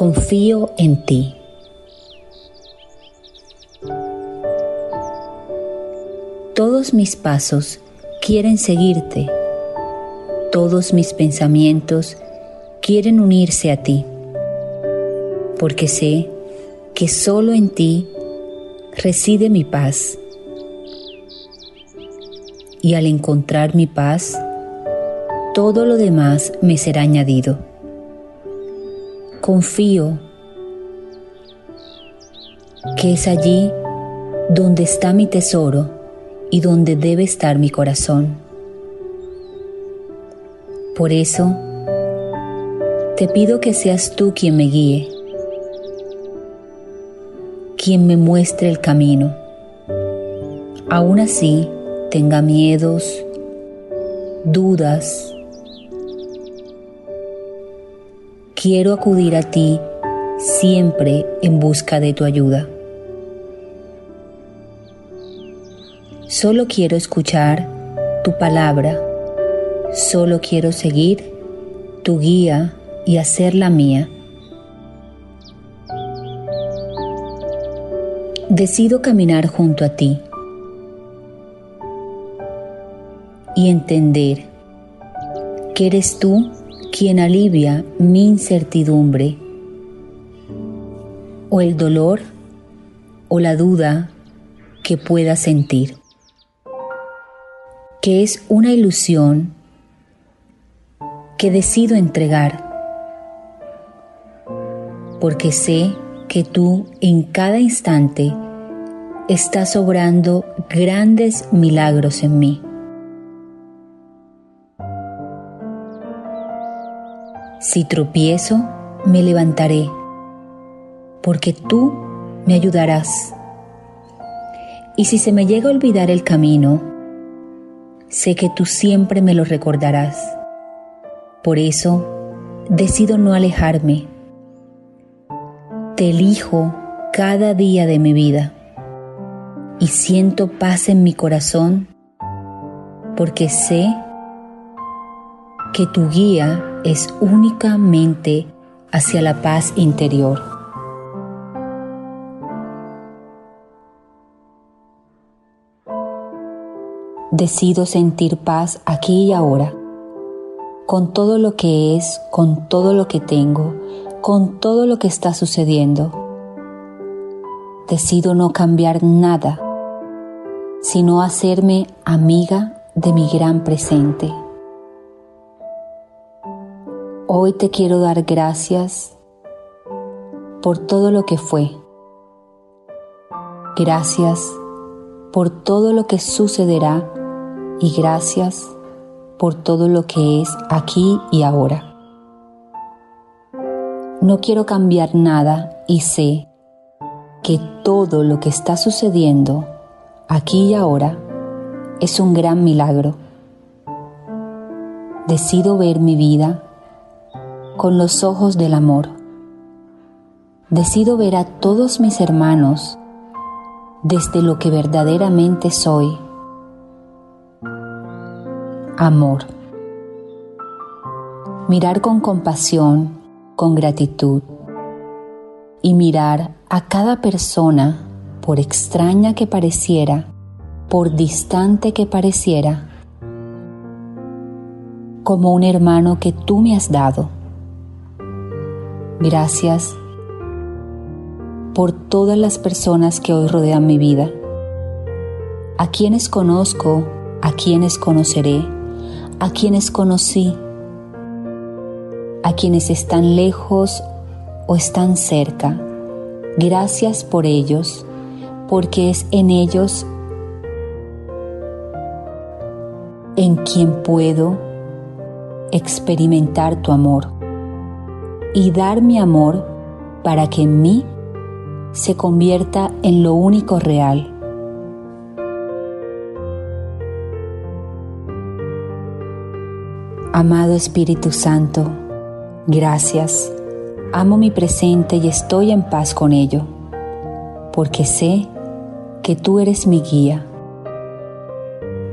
confío en ti. Todos mis pasos quieren seguirte, todos mis pensamientos quieren unirse a ti, porque sé que solo en ti reside mi paz. Y al encontrar mi paz, todo lo demás me será añadido. Confío que es allí donde está mi tesoro y donde debe estar mi corazón. Por eso, te pido que seas tú quien me guíe, quien me muestre el camino. Aún así, tenga miedos, dudas, quiero acudir a ti siempre en busca de tu ayuda. Solo quiero escuchar tu palabra, solo quiero seguir tu guía y hacerla mía. Decido caminar junto a ti y entender que eres tú quien alivia mi incertidumbre o el dolor o la duda que pueda sentir, que es una ilusión que decido entregar, porque sé que tú en cada instante estás obrando grandes milagros en mí. Si tropiezo, me levantaré, porque tú me ayudarás. Y si se me llega a olvidar el camino, sé que tú siempre me lo recordarás. Por eso, decido no alejarme. Te elijo cada día de mi vida y siento paz en mi corazón porque sé que tu guía es únicamente hacia la paz interior. Decido sentir paz aquí y ahora, con todo lo que es, con todo lo que tengo, con todo lo que está sucediendo. Decido no cambiar nada, sino hacerme amiga de mi gran presente. Hoy te quiero dar gracias por todo lo que fue. Gracias por todo lo que sucederá y gracias por todo lo que es aquí y ahora. No quiero cambiar nada y sé que todo lo que está sucediendo aquí y ahora es un gran milagro. Decido ver mi vida con los ojos del amor. Decido ver a todos mis hermanos desde lo que verdaderamente soy. Amor. Mirar con compasión, con gratitud y mirar a cada persona, por extraña que pareciera, por distante que pareciera, como un hermano que tú me has dado Gracias por todas las personas que hoy rodean mi vida, a quienes conozco, a quienes conoceré, a quienes conocí, a quienes están lejos o están cerca. Gracias por ellos, porque es en ellos en quien puedo experimentar tu amor y dar mi amor para que en mí se convierta en lo único real. Amado Espíritu Santo, gracias. Amo mi presente y estoy en paz con ello, porque sé que tú eres mi guía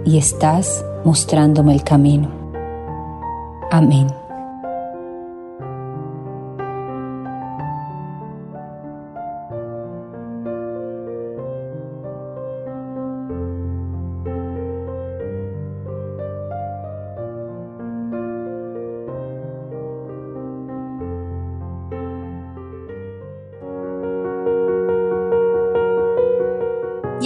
y estás mostrándome el camino. Amén.